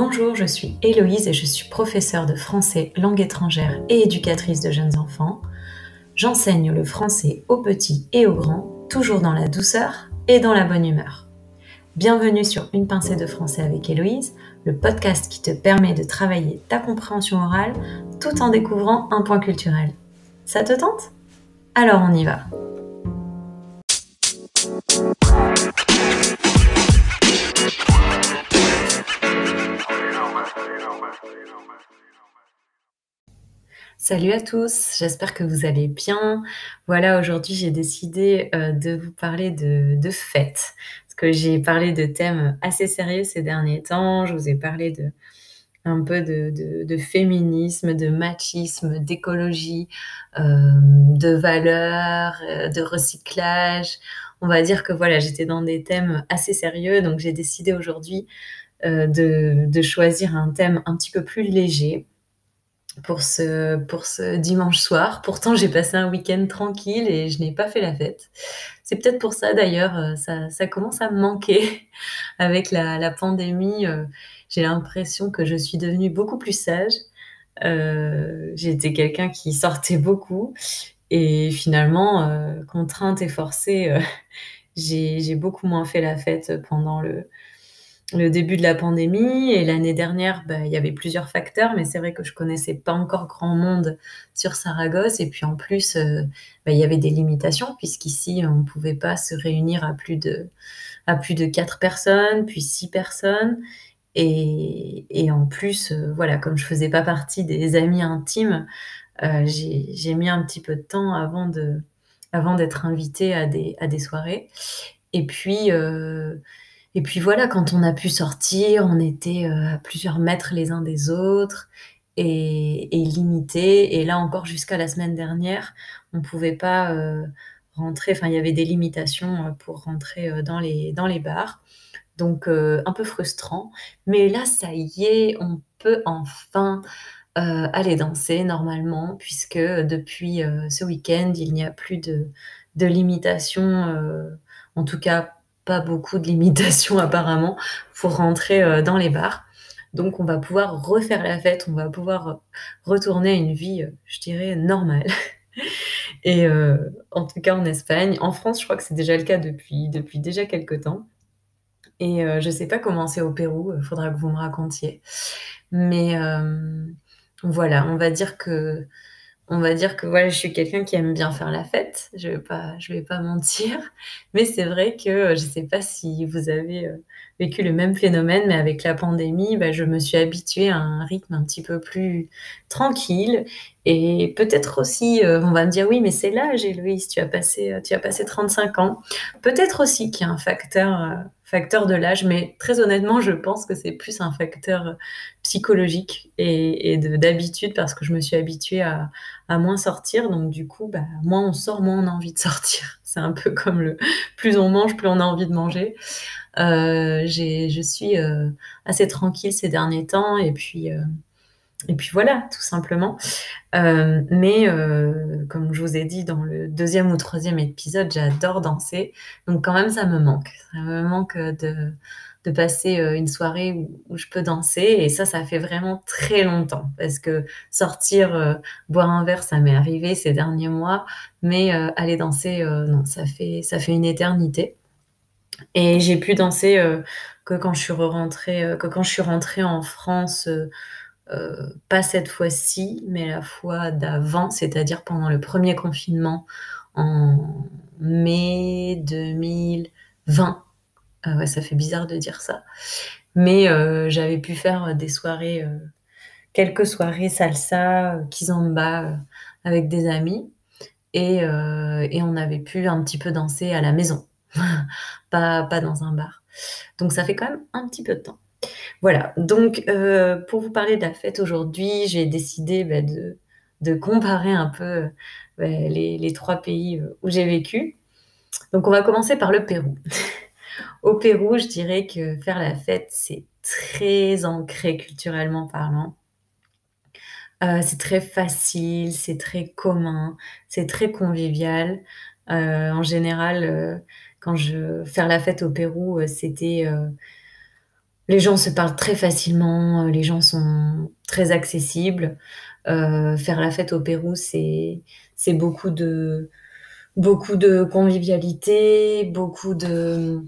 Bonjour, je suis Héloïse et je suis professeure de français langue étrangère et éducatrice de jeunes enfants. J'enseigne le français aux petits et aux grands, toujours dans la douceur et dans la bonne humeur. Bienvenue sur Une pincée de français avec Héloïse, le podcast qui te permet de travailler ta compréhension orale tout en découvrant un point culturel. Ça te tente? Alors on y va. Salut à tous, j'espère que vous allez bien. Voilà, aujourd'hui j'ai décidé euh, de vous parler de, de fêtes, parce que j'ai parlé de thèmes assez sérieux ces derniers temps. Je vous ai parlé de un peu de, féminisme, de machisme, d'écologie, euh, de valeurs, euh, de recyclage. On va dire que voilà, j'étais dans des thèmes assez sérieux, donc j'ai décidé aujourd'hui de, de choisir un thème un petit peu plus léger pour ce, pour ce dimanche soir. Pourtant, j'ai passé un week-end tranquille et je n'ai pas fait la fête. C'est peut-être pour ça d'ailleurs, euh, ça, ça, commence à me manquer avec la, la pandémie. Euh, j'ai l'impression que je suis devenue beaucoup plus sage. Euh, J'étais quelqu'un qui sortait beaucoup et finalement, contrainte et forcée, euh, j'ai beaucoup moins fait la fête pendant le, le début de la pandémie et l'année dernière, bah, il y avait plusieurs facteurs, mais c'est vrai que je connaissais pas encore grand monde sur Saragosse. Et puis en plus, euh, bah, il y avait des limitations puisqu'ici on pouvait pas se réunir à plus de à plus de quatre personnes, puis six personnes. Et, en plus, euh, voilà, comme je faisais pas partie des amis intimes, euh, j'ai mis un petit peu de temps avant de avant d'être invitée à des à des soirées. Et puis et puis voilà, quand on a pu sortir, on était euh, à plusieurs mètres les uns des autres et, et limité. Et là encore, jusqu'à la semaine dernière, on ne pouvait pas euh, rentrer. Enfin, il y avait des limitations euh, pour rentrer dans les, dans les bars. Donc, un peu frustrant. Mais là, ça y est, on peut enfin aller danser normalement, puisque depuis ce week-end, il n'y a plus de, de limitations, en tout cas pas beaucoup de limitations apparemment pour rentrer euh, dans les bars. Donc on va pouvoir refaire la fête, on va pouvoir retourner à une vie, euh, je dirais, normale. Et euh, en tout cas en Espagne. En France, je crois que c'est déjà le cas depuis, depuis déjà quelques temps. Et je sais pas comment c'est au Pérou, il faudra que vous me racontiez. Mais voilà, on va dire que on va dire que voilà, je suis quelqu'un qui aime bien faire la fête. Je vais pas, je vais pas mentir. Mais c'est vrai que euh, je sais pas si vous avez euh, vécu le même phénomène, mais avec la pandémie, bah, je me suis habituée à un rythme un petit peu plus tranquille. Et peut-être aussi, euh, on va me dire oui, mais c'est l'âge, Héloïse, tu as passé, tu as passé 35 ans. Peut-être aussi qu'il y a un facteur facteur de l'âge, mais très honnêtement, je pense que c'est plus un facteur psychologique et, d'habitude parce que je me suis habituée à, moins sortir. Donc du coup, bah, moins on sort, moins on a envie de sortir. C'est un peu comme le plus on mange, plus on a envie de manger. Euh, je suis euh, assez tranquille ces derniers temps et puis euh, et puis voilà, tout simplement. Euh, mais euh, comme je vous ai dit dans le deuxième ou troisième épisode, j'adore danser. Donc quand même, ça me manque. Ça me manque de, de passer euh, une soirée où, je peux danser. Et ça, ça fait vraiment très longtemps. Parce que sortir, boire un verre, ça m'est arrivé ces derniers mois. Mais aller danser, non, ça fait, ça fait une éternité. Et j'ai pu danser que quand je suis rentrée, que quand je suis rentrée en France euh, pas cette fois-ci, mais la fois d'avant, c'est-à-dire pendant le premier confinement en mai 2020. Euh, ouais, ça fait bizarre de dire ça. Mais euh, j'avais pu faire des soirées, quelques soirées salsa, kizomba avec des amis. Et, et, on avait pu un petit peu danser à la maison, pas, pas dans un bar. Donc ça fait quand même un petit peu de temps. Voilà, donc euh, pour vous parler de la fête aujourd'hui, j'ai décidé bah, de, comparer un peu bah, les, trois pays euh, où j'ai vécu. Donc on va commencer par le Pérou. Au Pérou, je dirais que faire la fête, c'est très ancré culturellement parlant. Euh, c'est très facile, c'est très commun, c'est très convivial. En général, quand je faire la fête au Pérou, c'était les gens se parlent très facilement, les gens sont très accessibles. Euh, faire la fête au Pérou, c'est c'est beaucoup de beaucoup de convivialité, beaucoup de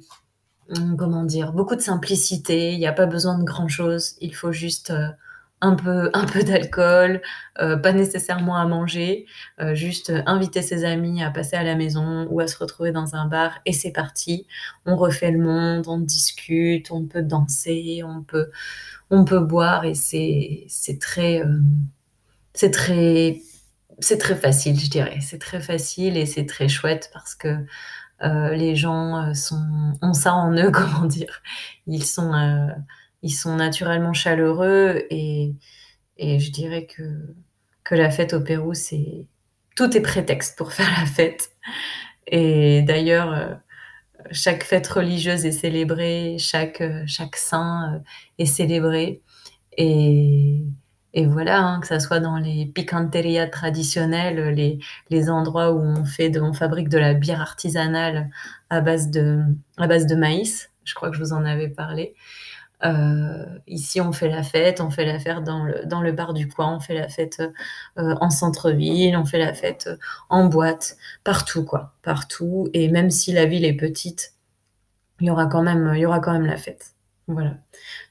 hum, comment dire, beaucoup de simplicité. Il n'y a pas besoin de grand chose. Il faut juste euh, un peu, un peu d'alcool, euh, pas nécessairement à manger, euh, juste inviter ses amis à passer à la maison ou à se retrouver dans un bar et c'est parti. On refait le monde, on discute, on peut danser, on peut, on peut boire et c'est, très, euh, c'est très, c'est très facile, je dirais. C'est très facile et c'est très chouette parce que les gens sont, ont ça en eux, comment dire. Ils sont ils sont naturellement chaleureux et, et je dirais que, que la fête au Pérou, c'est tout est prétexte pour faire la fête. Et d'ailleurs, euh, chaque fête religieuse est célébrée, chaque, euh, chaque saint euh, est célébré. Et, et voilà, hein, que ça soit dans les picanterias traditionnelles, les, les endroits où on, fait on fabrique de la bière artisanale à base de, à base de maïs, je crois que je vous en avais parlé, euh, ici, on fait la fête, on fait la fête dans le, dans le bar du coin, on fait la fête euh, en centre-ville, on fait la fête euh, en boîte, partout, quoi, partout. Et même si la ville est petite, il y aura quand même, il y aura quand même la fête. Voilà.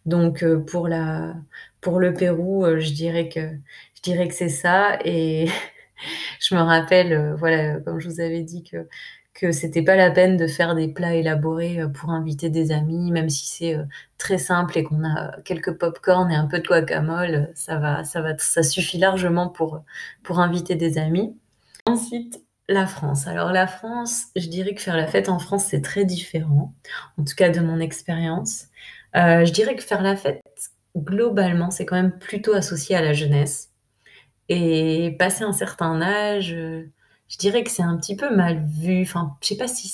Donc, pour la, pour le Pérou, je dirais que, je dirais que c'est ça. Et je me rappelle, voilà, comme je vous avais dit que que c'était pas la peine de faire des plats élaborés euh, pour inviter des amis, même si c'est euh, très simple et qu'on a quelques pop-corn et un peu de guacamole, ça va, ça va, ça suffit largement pour, pour inviter des amis. Ensuite, la France. Alors la France, je dirais que faire la fête en France, c'est très différent, en tout cas de mon expérience. Euh, je dirais que faire la fête, globalement, c'est quand même plutôt associé à la jeunesse. Et passer un certain âge, je dirais que c'est un petit peu mal vu. Enfin, je sais pas si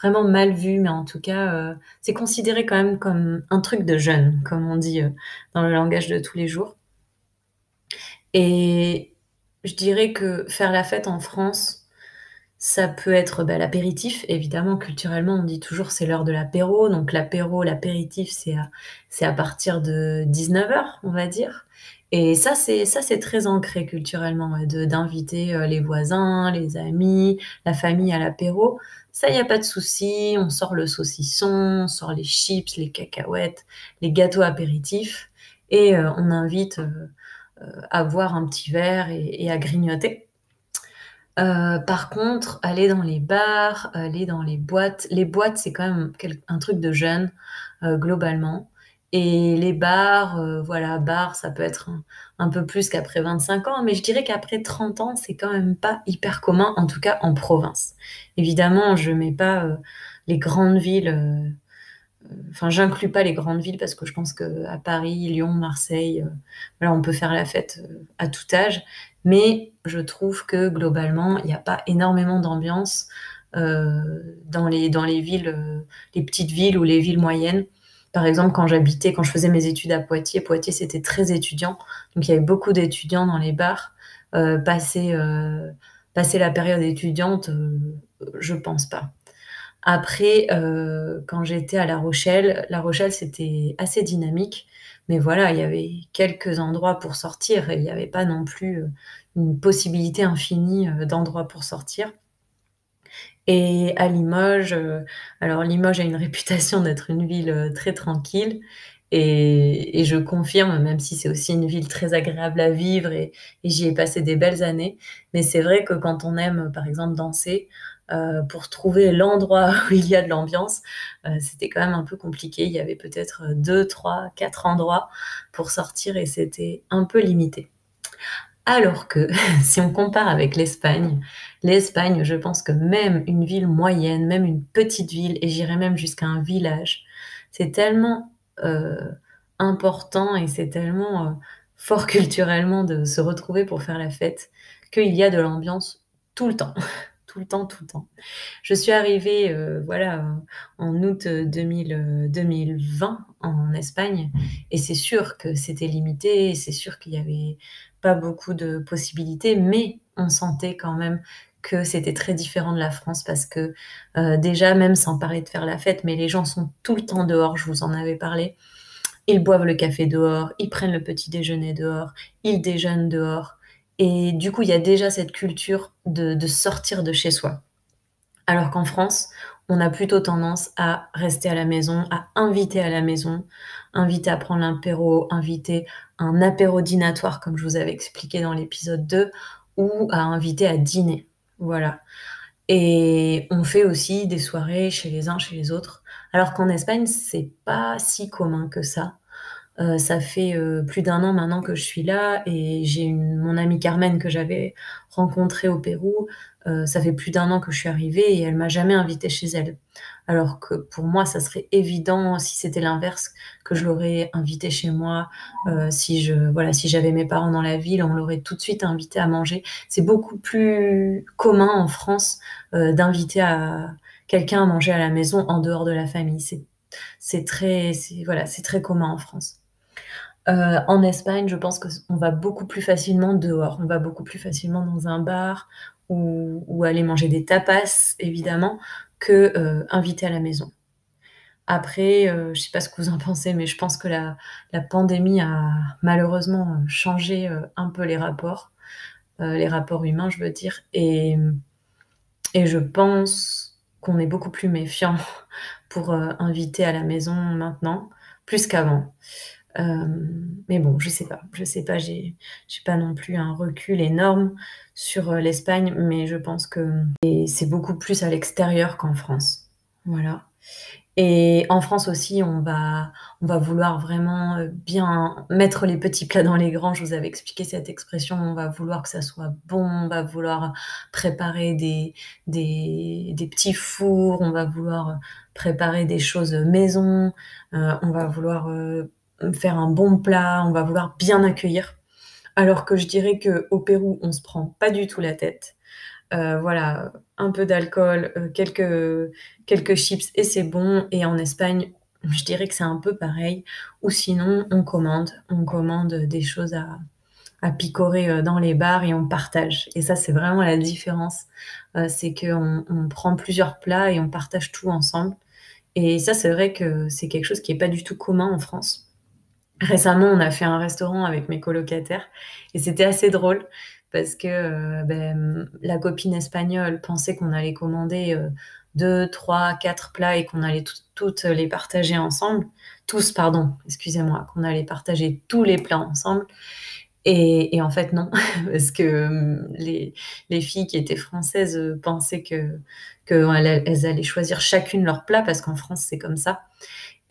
vraiment mal vu, mais en tout cas, euh, c'est considéré quand même comme un truc de jeune, comme on dit euh, dans le langage de tous les jours. Et je dirais que faire la fête en France, ça peut être bah, l'apéritif. Évidemment, culturellement, on dit toujours c'est l'heure de l'apéro. Donc l'apéro, l'apéritif, c'est à, c'est à partir de 19h, on va dire. Et ça, c'est ça, c'est très ancré culturellement, d'inviter euh, les voisins, les amis, la famille à l'apéro. Ça, il y a pas de souci. On sort le saucisson, on sort les chips, les cacahuètes, les gâteaux apéritifs, et euh, on invite euh, à boire un petit verre et, à grignoter. par contre, aller dans les bars, aller dans les boîtes, les boîtes, c'est quand même un truc de jeune, globalement. Et les bars, euh, voilà, bars, ça peut être un, peu plus qu'après 25 ans, mais je dirais qu'après 30 ans, c'est quand même pas hyper commun, en tout cas en province. Évidemment, je mets pas euh, les grandes villes, euh, enfin, j'inclus pas les grandes villes parce que je pense qu'à Paris, Lyon, Marseille, voilà, on peut faire la fête à tout âge, mais je trouve que globalement, il n'y a pas énormément d'ambiance dans les, dans les villes, les petites villes ou les villes moyennes. Par exemple, quand j'habitais, quand je faisais mes études à Poitiers, Poitiers c'était très étudiant, donc il y avait beaucoup d'étudiants dans les bars. Euh, passer, euh, passer la période étudiante, euh, je pense pas. Après, quand j'étais à La Rochelle, La Rochelle c'était assez dynamique, mais voilà, il y avait quelques endroits pour sortir et il n'y avait pas non plus une possibilité infinie d'endroits pour sortir. Et à Limoges, euh, alors Limoges a une réputation d'être une ville euh, très tranquille. Et, je confirme, même si c'est aussi une ville très agréable à vivre et, j'y ai passé des belles années. Mais c'est vrai que quand on aime, par exemple, danser, euh, pour trouver l'endroit où il y a de l'ambiance, c'était quand même un peu compliqué. Il y avait peut-être deux, trois, quatre endroits pour sortir et c'était un peu limité. Alors que si on compare avec l'Espagne, l'Espagne, je pense que même une ville moyenne, même une petite ville, et j'irais même jusqu'à un village, c'est tellement euh, important et c'est tellement euh, fort culturellement de se retrouver pour faire la fête qu'il y a de l'ambiance tout le temps. tout le temps, tout le temps. Je suis arrivée euh, voilà, en août 2020 en Espagne et c'est sûr que c'était limité, c'est sûr qu'il y avait pas beaucoup de possibilités, mais on sentait quand même que c'était très différent de la France parce que euh, déjà, même sans parler de faire la fête, mais les gens sont tout le temps dehors, je vous en avais parlé. ils boivent le café dehors, ils prennent le petit déjeuner dehors, ils déjeunent dehors. Et du coup, il y a déjà cette culture de, sortir de chez soi. Alors qu'en France, on a plutôt tendance à rester à la maison, à inviter à la maison, inviter à prendre l'apéro, inviter un apéro dînatoire, comme je vous avais expliqué dans l'épisode 2, ou à inviter à dîner. Voilà. Et on fait aussi des soirées chez les uns, chez les autres. Alors qu'en Espagne, c'est pas si commun que ça. Euh, ça fait euh, plus d'un an maintenant que je suis là et j'ai mon amie Carmen que j'avais rencontrée au Pérou. Euh, ça fait plus d'un an que je suis arrivée et elle m'a jamais invitée chez elle. Alors que pour moi, ça serait évident si c'était l'inverse que je l'aurais invitée chez moi. si je voilà, si j'avais mes parents dans la ville, on l'aurait tout de suite invité à manger. C'est beaucoup plus commun en France d'inviter à quelqu'un à manger à la maison en dehors de la famille. C'est très, voilà, c'est très commun en France. Euh, en Espagne, je pense qu'on va beaucoup plus facilement dehors. On va beaucoup plus facilement dans un bar ou, aller manger des tapas, évidemment, que euh, à la maison. Après, euh, je ne sais pas ce que vous en pensez, mais je pense que la, pandémie a malheureusement changé un peu les rapports, les rapports humains, je veux dire. Et, et je pense qu'on est beaucoup plus méfiant pour inviter à la maison maintenant, plus qu'avant. Euh, mais bon, je sais pas, je sais pas, j'ai pas non plus un recul énorme sur euh, l'Espagne, mais je pense que c'est beaucoup plus à l'extérieur qu'en France. Voilà. Et en France aussi, on va, on va vouloir vraiment euh, bien mettre les petits plats dans les grands. Je vous avais expliqué cette expression. On va vouloir que ça soit bon. On va vouloir préparer des, des, des petits fours. On va vouloir préparer des choses maison. on va vouloir faire un bon plat, on va vouloir bien accueillir. Alors que je dirais que au Pérou, on se prend pas du tout la tête. Euh, voilà, un peu d'alcool, euh, quelques, quelques chips et c'est bon. Et en Espagne, je dirais que c'est un peu pareil. Ou sinon, on commande, on commande des choses à, picorer euh, dans les bars et on partage. Et ça, c'est vraiment la différence. c'est qu'on on prend plusieurs plats et on partage tout ensemble. Et ça, c'est vrai que c'est quelque chose qui n'est pas du tout commun en France. Récemment, on a fait un restaurant avec mes colocataires et c'était assez drôle parce que euh, ben, la copine espagnole pensait qu'on allait commander euh, deux, trois, quatre plats et qu'on allait toutes les partager ensemble. Tous, pardon, excusez-moi, qu'on allait partager tous les plats ensemble. Et, en fait, non, parce que hum, les, filles qui étaient françaises euh, pensaient que qu'elles allaient choisir chacune leur plat, parce qu'en France, c'est comme ça.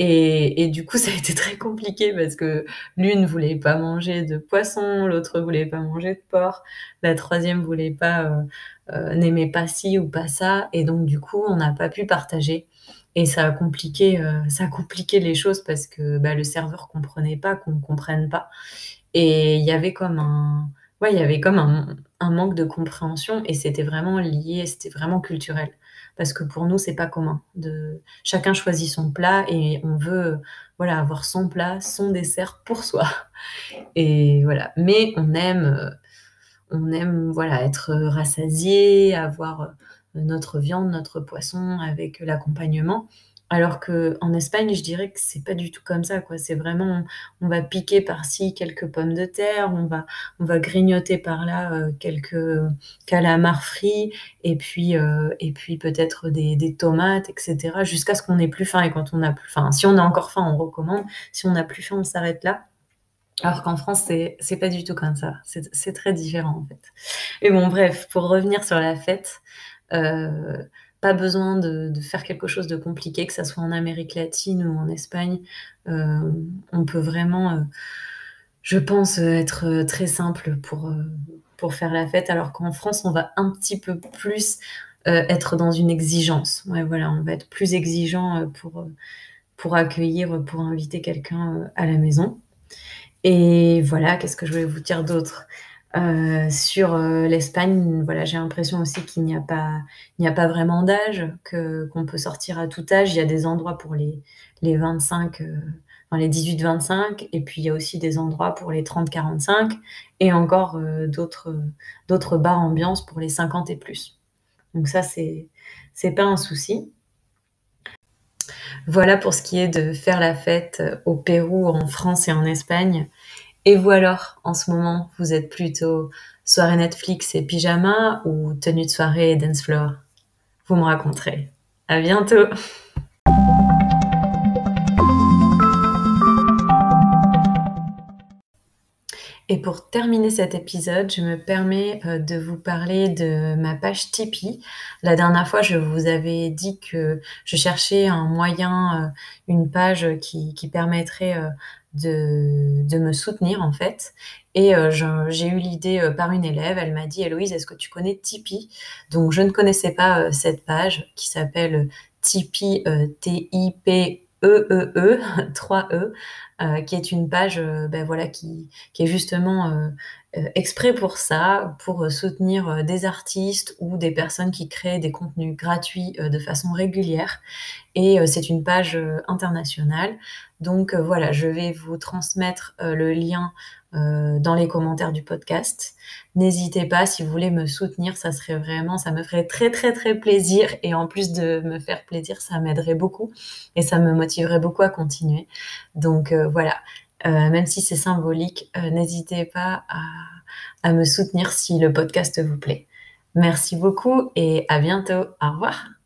Et, du coup, ça a été très compliqué parce que l'une voulait pas manger de poisson, l'autre voulait pas manger de porc, la troisième voulait pas, euh, euh, n'aimait pas ci ou pas ça. Et donc, du coup, on n'a pas pu partager. Et ça a compliqué, euh, les choses parce que bah, le serveur comprenait pas qu'on ne comprenne pas. Et il y avait comme un, ouais, il y avait comme un, manque de compréhension et c'était vraiment lié, c'était vraiment culturel parce que pour nous, c'est pas commun. De... Chacun choisit son plat et on veut voilà, avoir son plat, son dessert pour soi. Et voilà. Mais on aime, on aime voilà, être rassasié, avoir notre viande, notre poisson avec l'accompagnement. Alors qu'en Espagne, je dirais que c'est pas du tout comme ça, quoi. C'est vraiment, on va piquer par-ci quelques pommes de terre, on va, on va grignoter par-là euh, quelques calamars frits, et puis, euh, et puis peut-être des, tomates, etc. Jusqu'à ce qu'on ait plus faim. Et quand on a plus faim, si on a encore faim, on recommande. Si on n'a plus faim, on s'arrête là. Alors qu'en France, c'est, pas du tout comme ça. C'est, très différent, en fait. Et bon, bref, pour revenir sur la fête, euh, pas besoin de, faire quelque chose de compliqué, que ce soit en Amérique latine ou en Espagne. Euh, on peut vraiment, euh, je pense, être très simple pour, euh, pour faire la fête, alors qu'en France, on va un petit peu plus être dans une exigence. Ouais, voilà, on va être plus exigeant pour, pour accueillir, pour inviter quelqu'un à la maison. Et voilà, qu'est-ce que je voulais vous dire d'autre? Euh, sur euh, l'Espagne, voilà, j'ai l'impression aussi qu'il n'y a pas, il n'y a pas vraiment d'âge, que qu'on peut sortir à tout âge. Il y a des endroits pour les les 25, euh, les 18-25, et puis il y a aussi des endroits pour les 30-45, et encore d'autres d'autres bars ambiance pour les 50 et plus. Donc ça, c'est c'est pas un souci. Voilà pour ce qui est de faire la fête au Pérou, en France et en Espagne. Et vous alors, en ce moment, vous êtes plutôt soirée Netflix et pyjama ou tenue de soirée et dance floor? Vous me raconterez. À bientôt Et pour terminer cet épisode, je me permets euh, de vous parler de ma page Tipeee. La dernière fois, je vous avais dit que je cherchais un moyen, euh, une page qui, permettrait euh, de, me soutenir en fait. Et j'ai eu l'idée par une élève, elle m'a dit Héloïse, est-ce que tu connais Tipeee? Donc je ne connaissais pas cette page qui s'appelle Tipeee, T-I-P E, E, 3E, euh, qui est une page euh, ben voilà, qui, qui est justement euh, exprès pour ça, pour soutenir des artistes ou des personnes qui créent des contenus gratuits de façon régulière. Et c'est une page internationale. Donc voilà, je vais vous transmettre le lien euh, dans les commentaires du podcast. N'hésitez pas si vous voulez me soutenir, ça serait vraiment, ça me ferait très très très plaisir et en plus de me faire plaisir, ça m'aiderait beaucoup et ça me motiverait beaucoup à continuer. Donc euh, voilà, euh, même si c'est symbolique, n'hésitez pas à, à me soutenir si le podcast vous plaît. Merci beaucoup et à bientôt. Au revoir.